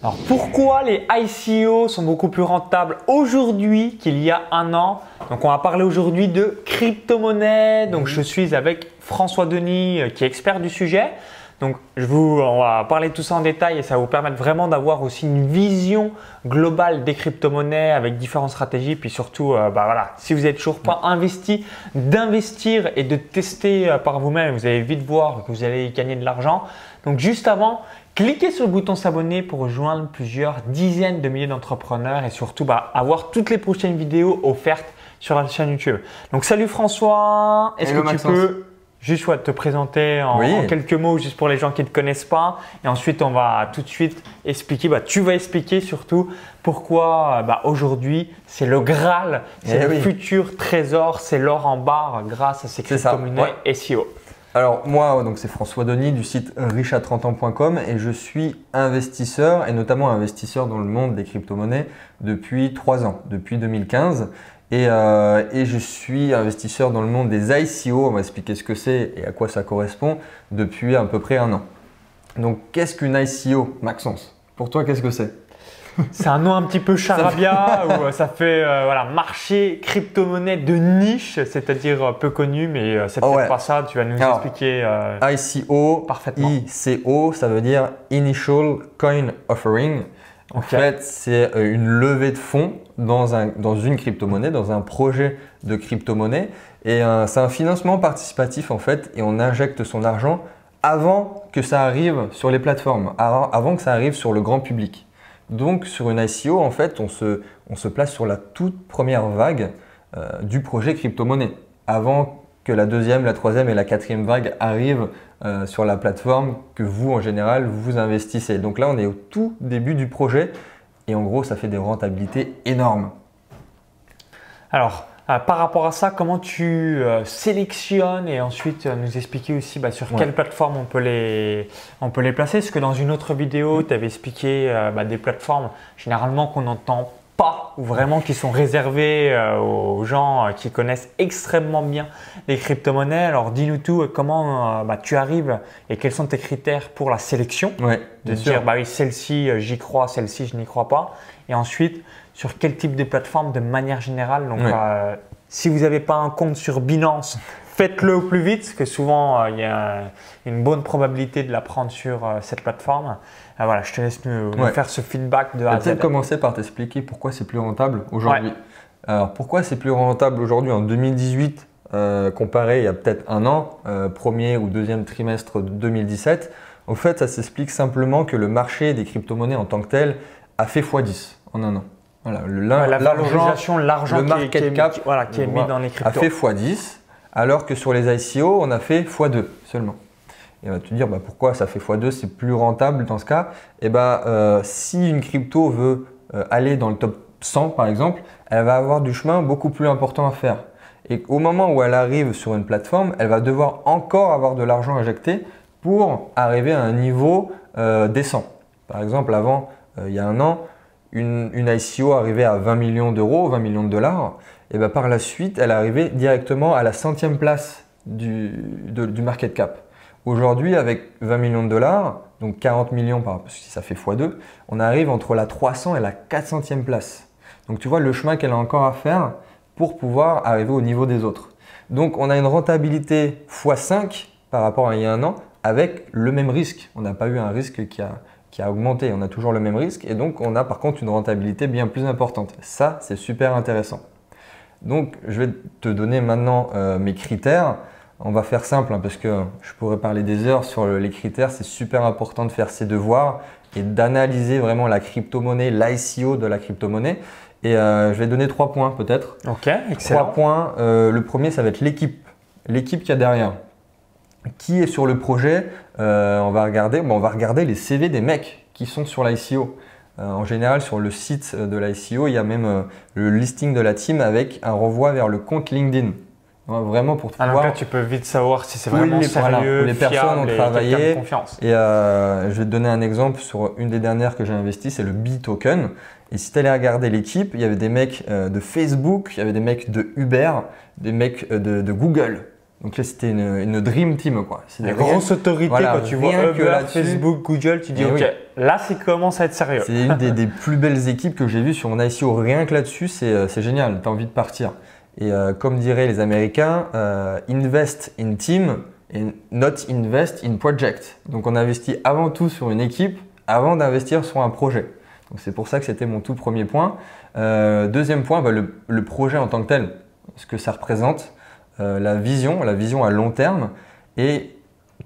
Alors pourquoi les ICO sont beaucoup plus rentables aujourd'hui qu'il y a un an? Donc on va parler aujourd'hui de crypto-monnaie. Donc je suis avec François Denis euh, qui est expert du sujet. Donc je vous, on va parler de tout ça en détail et ça va vous permettre vraiment d'avoir aussi une vision globale des crypto-monnaies avec différentes stratégies. Puis surtout, euh, bah voilà, si vous n'êtes toujours pas investi, d'investir et de tester euh, par vous-même. Vous allez vite voir que vous allez gagner de l'argent. Donc juste avant, Cliquez sur le bouton s'abonner pour rejoindre plusieurs dizaines de milliers d'entrepreneurs et surtout bah, avoir toutes les prochaines vidéos offertes sur la chaîne YouTube. Donc salut François, est-ce que tu peux juste te présenter en, quelques mots juste pour les gens qui ne te connaissent pas? Et ensuite on va tout de suite expliquer, bah, tu vas expliquer surtout pourquoi bah, aujourd'hui c'est le Graal, c'est eh le futur trésor, c'est l'or en barre grâce à ces crypto-monnaies SEO. Alors moi, donc c'est François Denis du site riche30ans.com et je suis investisseur et notamment investisseur dans le monde des crypto-monnaies depuis trois ans, depuis 2015. Euh, et, je suis investisseur dans le monde des ICO, on va expliquer ce que c'est et à quoi ça correspond, depuis à peu près un an. Donc qu'est-ce qu'une ICO, Maxence Pour toi, qu'est-ce que c'est? c'est un nom un petit peu charabia où euh, ça fait euh, voilà, marché crypto-monnaie de niche, c'est-à-dire euh, peu connu, mais c'est peut-être pas ça. Tu vas nous expliquer. ICO, parfaitement. ICO, ça veut dire Initial Coin Offering. En fait, c'est une levée de fonds dans, un, dans une crypto-monnaie, dans un projet de crypto-monnaie. Et c'est un financement participatif en fait, et on injecte son argent avant que ça arrive sur les plateformes, avant que ça arrive sur le grand public. Donc sur une ICO, en fait, on se, place sur la toute première vague euh, du projet crypto-monnaie, avant que la deuxième, la troisième et la quatrième vague arrivent euh, sur la plateforme que vous, en général, vous investissez. Donc là, on est au tout début du projet et en gros, ça fait des rentabilités énormes. Alors, par rapport à ça, comment tu euh, sélectionnes et ensuite euh, nous expliquer aussi bah, sur quelle plateforme on peut, les, on peut les placer? Parce que dans une autre vidéo, tu avais expliqué bah, des plateformes généralement qu'on n'entend pas ou vraiment qui sont réservées aux gens qui connaissent extrêmement bien les crypto-monnaies. Alors dis-nous tout, comment bah, tu arrives et quels sont tes critères pour la sélection? Ouais, De dire, bah oui, celle-ci j'y crois, celle-ci je n'y crois pas. Et ensuite, sur quel type de plateforme de manière générale. Donc, euh, si vous n'avez pas un compte sur Binance, faites-le au plus vite, parce que souvent, euh, il y a une bonne probabilité de la prendre sur euh, cette plateforme. voilà, je te laisse nous, faire ce feedback de A peut-être commencer par t'expliquer pourquoi c'est plus rentable aujourd'hui. Alors, pourquoi c'est plus rentable aujourd'hui en 2018 comparé il y a peut-être un an, premier ou deuxième trimestre de 2017 En fait, ça s'explique simplement que le marché des crypto-monnaies en tant que tel a fait x10 en un an. Voilà, la valorisation, l'argent qui, qui, est, voilà, qui est mis dans les cryptos. a fait x10, alors que sur les ICO, on a fait x2 seulement. Et on va te dire bah, pourquoi ça fait x2, c'est plus rentable dans ce cas? Et eh bah, euh, si une crypto veut euh, aller dans le top 100 par exemple, elle va avoir du chemin beaucoup plus important à faire. Et au moment où elle arrive sur une plateforme, elle va devoir encore avoir de l'argent injecté pour arriver à un niveau euh, décent. Par exemple, avant, il y a un an, une, ICO arrivait à 20 millions d'euros, 20 millions de dollars, et bien par la suite, elle arrivait directement à la centième place du, market cap. Aujourd'hui, avec 20 millions de dollars, donc 40 millions, parce que ça fait x2, on arrive entre la 300 et la 400e place. Donc tu vois le chemin qu'elle a encore à faire pour pouvoir arriver au niveau des autres. Donc on a une rentabilité x5 par rapport à il y a un an avec le même risque. On n'a pas eu un risque qui a, qui a augmenté. On a toujours le même risque et donc on a par contre une rentabilité bien plus importante. Ça, c'est super intéressant. Donc, je vais te donner maintenant euh, mes critères. On va faire simple hein, parce que je pourrais parler des heures sur les critères. C'est super important de faire ses devoirs et d'analyser vraiment la crypto-monnaie, l'ICO de la crypto-monnaie. Et euh, je vais donner trois points peut-être. Ok, excellent. Trois points. Euh, le premier, ça va être l'équipe. L'équipe qu'il y a derrière qui est sur le projet, euh, on, va regarder, on va regarder les CV des mecs qui sont sur l'ICO. Euh, en général, sur le site de l'ICO, il y a même euh, le listing de la team avec un renvoi vers le compte LinkedIn. Vraiment pour ah, voir. tu peux vite savoir si c'est vraiment les, sérieux, les personnes ont travaillé. Et je vais te donner un exemple sur une des dernières que j'ai investi, c'est le B-Token. Et si tu allais regarder l'équipe, il y avait des mecs de Facebook, il y avait des mecs de Uber, des mecs de Google Donc là, c'était une, une dream team, quoi. Une C'était grosse autorité voilà, quand tu vois Uber. Facebook, Google, tu dis Eh ok, oui. là c'est commence à être sérieux. C'est une des, des plus belles équipes que j'ai vues sur un ICO. Rien que là-dessus, c'est euh, c'est génial. Tu as envie de partir. Et euh, comme diraient les Américains, euh, invest in team and not invest in project. Donc on investit avant tout sur une équipe avant d'investir sur un projet. Donc c'est pour ça que c'était mon tout premier point. Euh, deuxième point, bah, le, le projet en tant que tel, ce que ça représente, euh, la vision, la vision à long terme et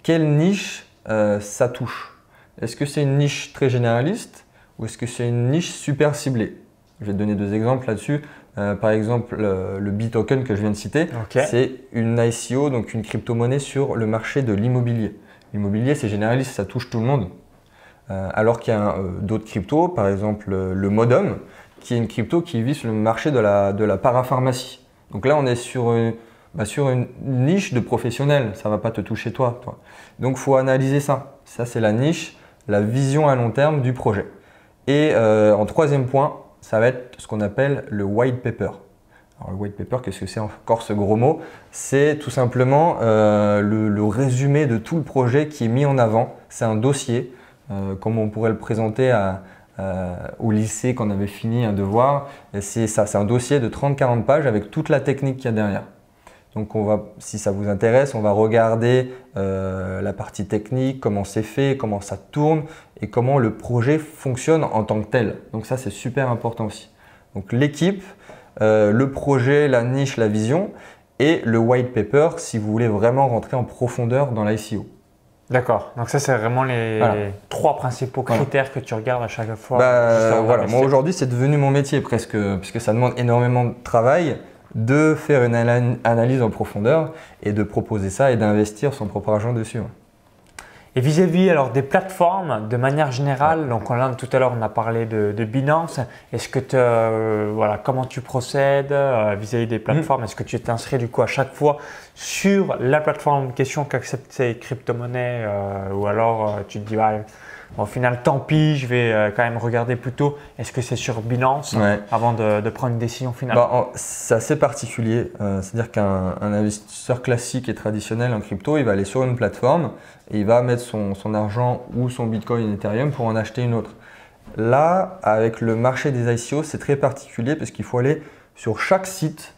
quelle niche euh, ça touche. Est-ce que c'est une niche très généraliste ou est-ce que c'est une niche super ciblée? Je vais te donner deux exemples là-dessus. Euh, par exemple, le, le B-token que je viens de citer, c'est une ICO, donc une crypto-monnaie sur le marché de l'immobilier. L'immobilier, c'est généraliste, ça touche tout le monde. Euh, alors qu'il y a euh, d'autres cryptos, par exemple le Modum, qui est une crypto qui vise le marché de la, de la parapharmacie. Donc là, on est sur une, bah, sur une niche de professionnels, ça ne va pas te toucher toi. toi. Donc faut analyser ça. Ça, c'est la niche, la vision à long terme du projet. Et euh, en troisième point, ça va être ce qu'on appelle le white paper. Alors, le white paper, qu'est-ce que c'est encore ce gros mot? C'est tout simplement euh, le, le résumé de tout le projet qui est mis en avant. C'est un dossier, euh, comme on pourrait le présenter à, euh, au lycée quand on avait fini un devoir. C'est ça, c'est un dossier de 30-40 pages avec toute la technique qu'il y a derrière. Donc, on va, si ça vous intéresse, on va regarder euh, la partie technique, comment c'est fait, comment ça tourne et comment le projet fonctionne en tant que tel. Donc, ça, c'est super important aussi. Donc, l'équipe, euh, le projet, la niche, la vision et le white paper si vous voulez vraiment rentrer en profondeur dans l'ICO. D'accord. Donc ça c'est vraiment les Voilà. trois principaux Voilà. critères que tu regardes à chaque fois. Bah, voilà, moi aujourd'hui c'est devenu mon métier presque, puisque ça demande énormément de travail de faire une ana- analyse en profondeur et de proposer ça et d'investir son propre argent dessus. Et vis-à-vis alors des plateformes, de manière générale, donc là, tout à l'heure on a parlé de, de Binance. Est-ce que tu, euh, voilà, comment tu procèdes euh, vis-à-vis des plateformes Est-ce que tu t'inscris du coup à chaque fois sur la plateforme en question qui accepte ces crypto-monnaies euh, ou alors euh, tu te dis au final tant pis, je vais euh, quand même regarder plutôt. Est-ce que c'est sur Binance Ouais. avant de, de prendre une décision finale Bah, c'est assez particulier. Euh, C'est-à-dire qu'un un investisseur classique et traditionnel en crypto, il va aller sur une plateforme et il va mettre son, son argent ou son Bitcoin Ethereum pour en acheter une autre. Là, avec le marché des ICO, c'est très particulier parce qu'il faut aller sur chaque site,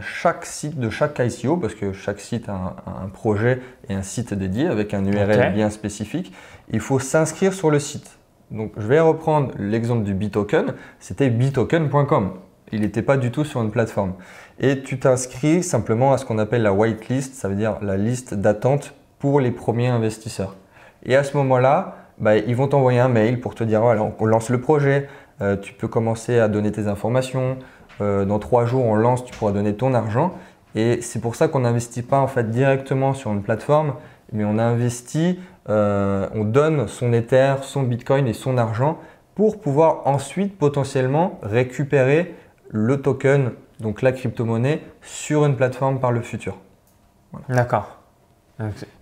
chaque site de chaque ICO, parce que chaque site a un, un projet et un site dédié avec un URL bien spécifique. Il faut s'inscrire sur le site. Donc, je vais reprendre l'exemple du Bitoken. C'était bitoken.com. Il n'était pas du tout sur une plateforme. Et tu t'inscris simplement à ce qu'on appelle la whitelist, ça veut dire la liste d'attente pour les premiers investisseurs. Et à ce moment-là, bah, ils vont t'envoyer un mail pour te dire voilà, on lance le projet, euh, tu peux commencer à donner tes informations. Euh, dans trois jours, on lance, tu pourras donner ton argent. Et c'est pour ça qu'on n'investit pas en fait directement sur une plateforme, mais on investit, euh, on donne son Ether, son Bitcoin et son argent pour pouvoir ensuite potentiellement récupérer le token, donc la crypto-monnaie, sur une plateforme par le futur. D'accord.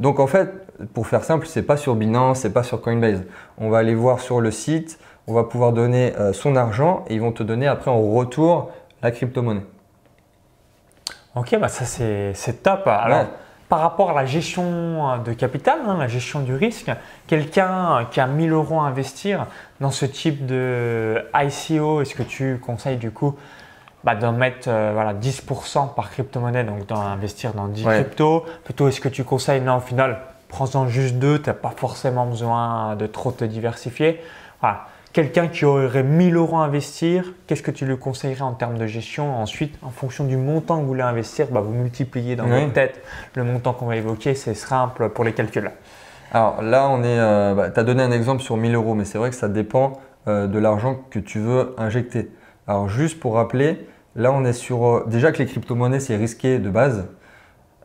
Donc, en fait, pour faire simple, c'est pas sur Binance, c'est pas sur Coinbase. On va aller voir sur le site, on va pouvoir donner euh, son argent et ils vont te donner après en retour la crypto-monnaie. Ok, bah ça c'est top. Alors, Ouais. par rapport à la gestion euh, de capital, hein, la gestion du risque, quelqu'un qui a 1000 euros à investir dans ce type de ICO, est-ce que tu conseilles du coup bah, d'en mettre euh, voilà, 10% par crypto-monnaie, donc d'investir dans 10 Ouais. cryptos? Plutôt, est-ce que tu conseilles, non, au final, prends-en juste deux, tu n'as pas forcément besoin de trop te diversifier voilà. Quelqu'un qui aurait 1000 euros à investir, qu'est-ce que tu lui conseillerais en termes de gestion Ensuite, en fonction du montant que vous voulez investir, bah, vous multipliez dans Oui. votre tête le montant qu'on va évoquer, c'est simple pour les calculs. Alors là, on est, euh, bah, tu as donné un exemple sur 1000 euros, mais c'est vrai que ça dépend euh, de l'argent que tu veux injecter. Alors juste pour rappeler, là on est sur, euh, déjà que les crypto-monnaies c'est risqué de base,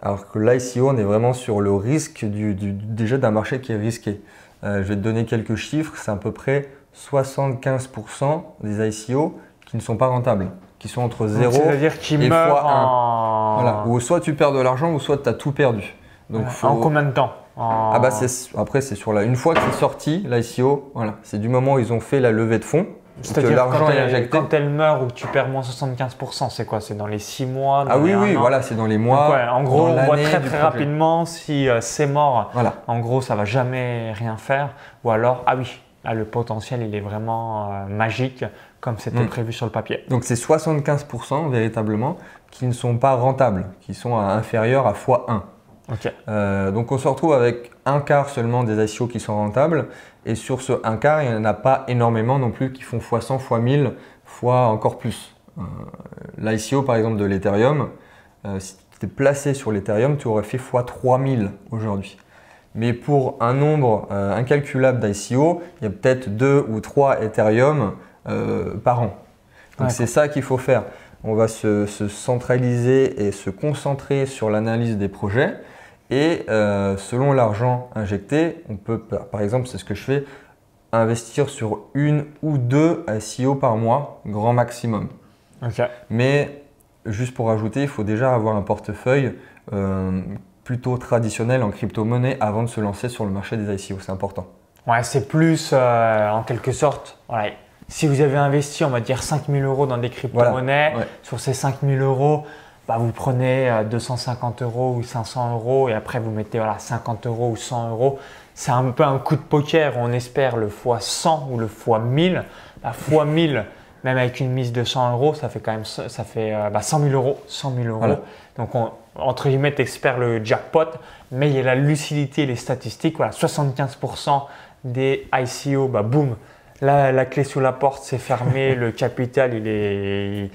alors que l'ICO on est vraiment sur le risque du, du- déjà d'un marché qui est risqué. Euh, je vais te donner quelques chiffres, c'est à peu près 75% des ICO qui ne sont pas rentables, qui sont entre Donc, 0 C'est-à-dire qu'il et meurt fois un. en... voilà, ou soit tu perds de l'argent ou soit tu as tout perdu. Donc en faut- combien de temps En- ah bah après c'est sur la une fois que c'est sorti l'ICO, voilà, c'est du moment où ils ont fait la levée de fonds, C'est-à-dire l'argent est injecté. quand elle meurt ou que tu perds moins 75%, c'est quoi? C'est dans les 6 mois Ah oui, oui, an voilà, c'est dans les Donc mois. ouais, en gros, on voit très très rapidement si euh, c'est mort. Voilà. En gros, ça va jamais rien faire. Ou alors, ah oui, là, le potentiel, il est vraiment euh, magique comme c'était Mm. prévu sur le papier. Donc c'est 75% véritablement qui ne sont pas rentables, qui sont à- inférieurs à x1. Ok. Euh, donc on se retrouve avec un quart seulement des ICO qui sont rentables. Et sur ce un quart, il n'y en a pas énormément non plus qui font x100, x1000, fois encore plus. Euh, L'ICO par exemple de l'Ethereum, si tu étais placé sur l'Ethereum, tu aurais fait x3000 aujourd'hui. Mais pour un nombre euh, incalculable d'ICO, il y a peut-être deux ou trois Ethereum euh, par an. Donc c'est ça qu'il faut faire. On va se, se centraliser et se concentrer sur l'analyse des projets. Et euh, selon l'argent injecté, on peut, par exemple, c'est ce que je fais, investir sur une ou deux ICO par mois, grand maximum. Mais juste pour ajouter, il faut déjà avoir un portefeuille plutôt traditionnel en crypto-monnaie avant de se lancer sur le marché des ICO. C'est important. Ouais, c'est plus euh, en quelque sorte. voilà, Si vous avez investi, on va dire 5000 euros dans des crypto-monnaies, ouais. sur ces 5000 euros, bah, vous prenez euh, 250 euros ou 500 euros et après vous mettez voilà, 50 euros ou 100 euros. C'est un peu un coup de poker. On espère le fois 100 ou le fois 1000. La fois 1000, même avec une mise de 100 euros, ça fait quand même ça fait euh, bah, 100 000 euros. 100 000 euros. Voilà. Donc, on, entre guillemets, t'espères le jackpot, mais il y a la lucidité et les statistiques. Voilà, 75% des ICO, bah, boum, la, la clé sous la porte, c'est fermé, le capital, il est,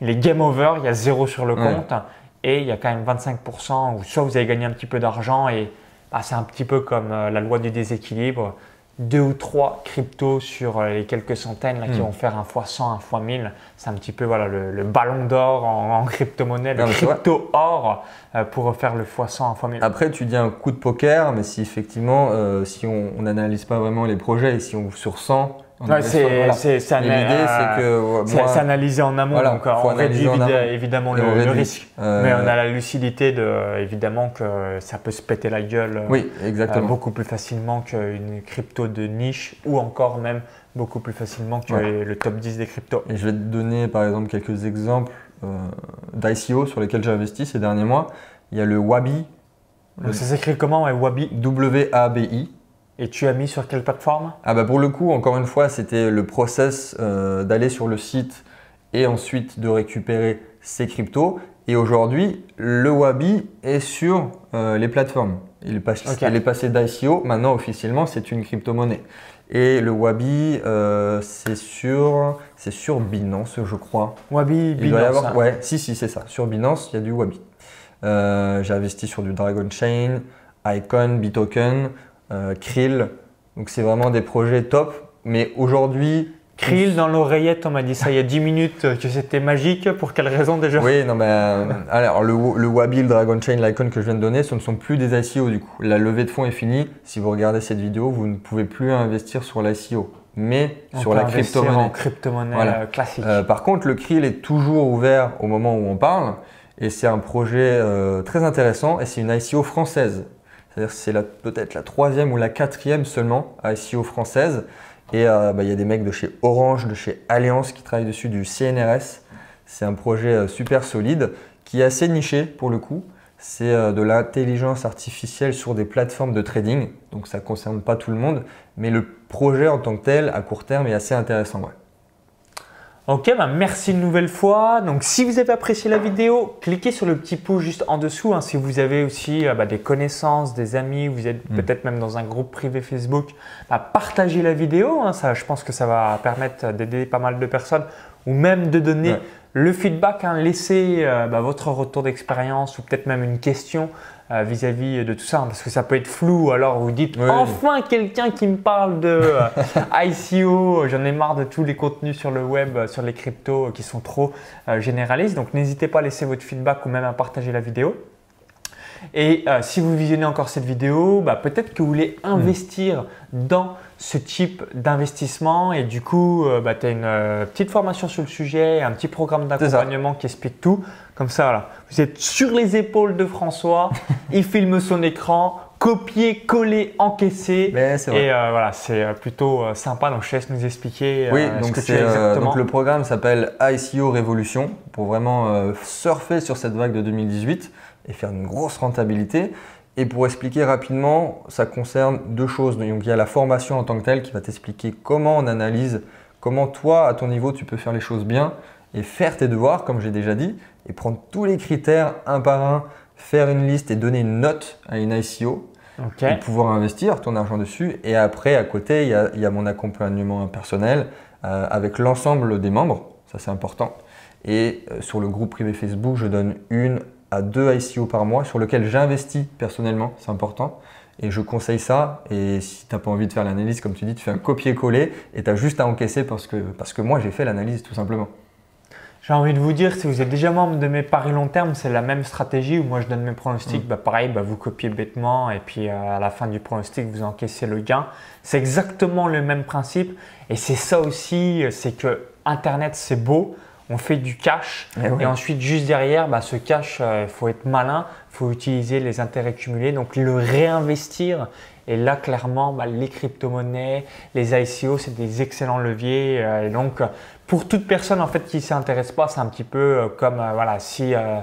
il est game over, il y a zéro sur le Ouais. compte, et il y a quand même 25% où soit vous avez gagné un petit peu d'argent, et bah, c'est un petit peu comme euh, la loi du déséquilibre. Deux ou trois cryptos sur euh, les quelques centaines là, qui Mm. vont faire un fois 100, un fois 1000. C'est un petit peu voilà, le, le ballon d'or en, en crypto-monnaie, le crypto-or euh, pour faire le fois 100, un fois 1000. Après, tu dis un coup de poker, mais si effectivement, euh, si on n'analyse pas vraiment les projets et si on sur 100, on Ouais, c'est voilà. euh, analysé en amont, Voilà, donc euh, on réduit analyser en amont. évidemment le, réduit. risque. Euh, Mais on a la lucidité de évidemment que ça peut se péter la gueule euh, euh, beaucoup plus facilement qu'une crypto de niche ou encore même beaucoup plus facilement que Ouais. le top 10 des cryptos. Et je vais te donner par exemple quelques exemples euh, d'ICO sur lesquels j'ai investi ces derniers mois. Il y a le Wabi, Donc ça s'écrit comment ouais, Wabi? W-A-B-I. Et tu as mis sur quelle plateforme? Ah bah pour le coup, encore une fois, c'était le process euh, d'aller sur le site et ensuite de récupérer ces cryptos. Et aujourd'hui, le Wabi est sur euh, les plateformes. Il est, passé d'ICO, maintenant officiellement c'est une crypto-monnaie. Et le Wabi, euh, c'est sur, Binance, je crois. Wabi, Il doit y Binance. avoir, hein. ouais, si, si, c'est ça. Sur Binance, il y a du Wabi. Euh, J'ai investi sur du Dragon Chain, Icon, Bitoken, Krill. Donc, c'est vraiment des projets top. Mais aujourd'hui. Krill dans l'oreillette, on m'a dit ça il y a 10 minutes que c'était magique. Pour quelle raison déjà? Oui, non, mais. euh, alors, le, le Wabi, le Dragon Chain, l'Icon que je viens de donner, ce ne sont plus des ICO du coup. La levée de fonds est finie. Si vous regardez cette vidéo, vous ne pouvez plus investir sur l'ICO, mais On sur la crypto-monnaie. crypto-monnaie Voilà. euh, classique. Euh, par contre, le Krill est toujours ouvert au moment où on parle et c'est un projet euh, très intéressant et c'est une ICO française. C'est-à-dire c'est peut-être la troisième ou la quatrième seulement ICO française. Et euh, bah, il y a des mecs de chez Orange, de chez Allianz qui travaillent dessus, du CNRS. C'est un projet euh, super solide qui est assez niché pour le coup. C'est euh, de l'intelligence artificielle sur des plateformes de trading. Donc ça ne concerne pas tout le monde. Mais le projet en tant que tel, à court terme, est assez intéressant. Ok, bah merci une nouvelle fois. Donc, si vous avez apprécié la vidéo, cliquez sur le petit pouce juste en dessous. hein. si vous avez aussi euh, bah, des connaissances, des amis, vous êtes Mm. peut-être même dans un groupe privé Facebook, bah, partagez la vidéo. hein. ça, je pense que ça va permettre d'aider pas mal de personnes ou même de donner Ouais. Le feedback. hein. laissez euh, bah, votre retour d'expérience ou peut-être même une question euh, vis-à-vis de tout ça, hein, parce que ça peut être flou. Alors vous dites Oui. enfin quelqu'un qui me parle de euh, ICO, j'en ai marre de tous les contenus sur le web, sur les cryptos qui sont trop généralistes. Donc n'hésitez pas à laisser votre feedback ou même à partager la vidéo. Et si vous visionnez encore cette vidéo, bah, peut-être que vous voulez investir dans ce type d'investissement et du coup, bah, tu as une euh, petite formation sur le sujet, un petit programme d'accompagnement qui explique tout. Comme ça, vous êtes sur les épaules de François, il filme son écran, copier, coller, Mais vrai. Et euh, voilà, c'est euh, plutôt euh, sympa. Donc, je laisse nous expliquer Oui, euh, ce donc, que tu euh, exactement. donc le programme s'appelle ICO Révolution pour vraiment euh, surfer sur cette vague de 2018 et faire une grosse rentabilité. Et pour expliquer rapidement, ça concerne deux choses. Donc il y a la formation en tant que telle qui va t'expliquer comment on analyse, comment toi, à ton niveau, tu peux faire les choses bien et faire tes devoirs, comme j'ai déjà dit, et prendre tous les critères un par un, faire une liste et donner une note à une ICO Ok. et pouvoir investir ton argent dessus. Et après, à côté, il y a, il y a mon accompagnement personnel euh, avec l'ensemble des membres. Ça, c'est important. Et euh, sur le groupe privé Facebook, je donne une à deux ICO par mois sur lequel j'investis personnellement. C'est important. Et je conseille ça. Et si tu n'as pas envie de faire l'analyse, comme tu dis, tu fais un copier-coller et tu as juste à encaisser parce que, parce que moi, j'ai fait l'analyse tout simplement. J'ai envie de vous dire, si vous êtes déjà membre de mes paris long terme, c'est la même stratégie où moi je donne mes pronostics. Bah, pareil, bah, vous copiez bêtement et puis euh, à la fin du pronostic, vous encaissez le gain. C'est exactement le même principe. Et c'est ça aussi, euh, c'est que Internet c'est beau, on fait du cash. Eh ouais. Et ensuite, juste derrière, bah, ce cash, il faut être malin, il faut utiliser les intérêts cumulés, donc le réinvestir. Et là, clairement, bah, les crypto-monnaies, les ICO, c'est des excellents leviers. euh, et donc, euh, pour toute personne en fait qui ne s'intéresse pas, c'est un petit peu euh, comme euh, voilà, si euh,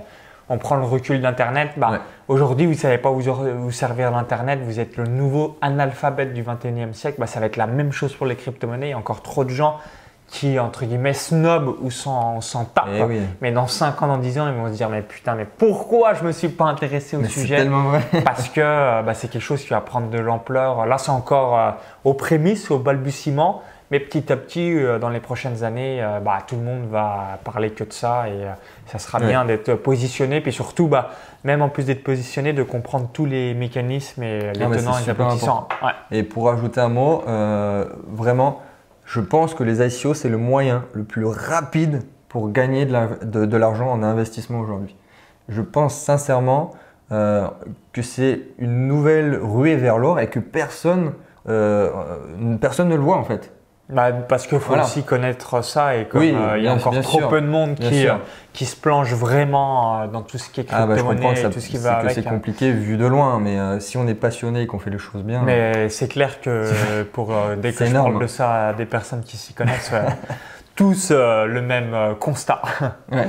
on prend le recul d'Internet. Bah, Ouais. Aujourd'hui, vous ne savez pas vous, vous servir d'Internet, vous êtes le nouveau analphabète du 21e siècle. Bah, ça va être la même chose pour les crypto-monnaies. Il y a encore trop de gens qui, entre guillemets, snob ou s'en tapent. Eh oui. Mais dans 5 ans, dans 10 ans, ils vont se dire Mais putain, mais pourquoi je ne me suis pas intéressé au Mais sujet tellement vrai. Parce que euh, bah, c'est quelque chose qui va prendre de l'ampleur. Là, c'est encore euh, aux prémices, au balbutiement. Mais petit à petit, euh, dans les prochaines années, euh, bah, tout le monde va parler que de ça et ça sera Ouais. bien d'être positionné. Puis surtout, bah, même en plus d'être positionné, de comprendre tous les mécanismes et les Ah, mais tenants et les aboutissants. Ouais. Et pour ajouter un mot, vraiment, je pense que les ICO, c'est le moyen le plus rapide pour gagner de la- de de l'argent en investissement aujourd'hui. Je pense sincèrement euh, que c'est une nouvelle ruée vers l'or et que personne, euh, euh, personne ne le voit en fait. Bah, parce qu'il faut Voilà. aussi connaître ça et comme Oui, euh, il y a bien- encore bien trop sûr. peu de monde qui, euh, qui se plonge vraiment euh, dans tout ce qui est Ah bah, crypto-monnaie et tout ce qui c'est- va avec. c'est hein. compliqué vu de loin, mais euh, si on est passionné et qu'on fait les choses bien, Mais c'est clair que pour dès que je énorme. parle de ça à des personnes qui s'y connaissent, tous le même constat. ouais.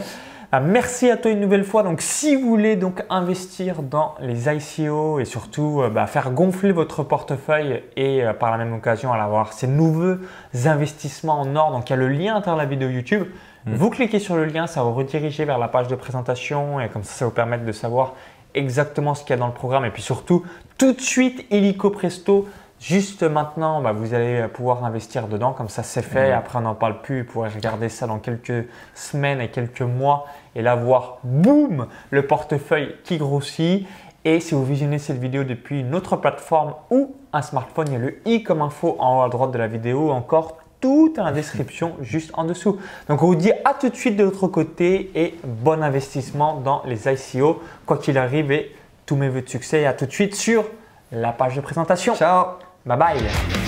Ah, Merci à toi une nouvelle fois. Donc, si vous voulez donc investir dans les ICO et surtout euh, bah, faire gonfler votre portefeuille et euh, par la même occasion avoir ces nouveaux investissements en or, donc il y a le lien à l'intérieur de la vidéo YouTube. Mm. Vous cliquez sur le lien, ça va vous rediriger vers la page de présentation et comme ça, ça va vous permettre de savoir exactement ce qu'il y a dans le programme et puis surtout tout de suite illico presto. Juste maintenant, bah, vous allez pouvoir investir dedans, comme ça c'est fait. Mhm. Après, on n'en parle plus. Vous pourrez regarder ça dans quelques semaines et quelques mois et là voir, boum, le portefeuille qui grossit. Et si vous visionnez cette vidéo depuis une autre plateforme ou un smartphone, il y a le i comme info en haut à droite de la vidéo, encore tout dans la description juste en dessous. Donc on vous dit à tout de suite de l'autre côté et bon investissement dans les ICO, quoi qu'il arrive et tous mes voeux de succès. Et à tout de suite sur la page de présentation. Ciao 拜拜。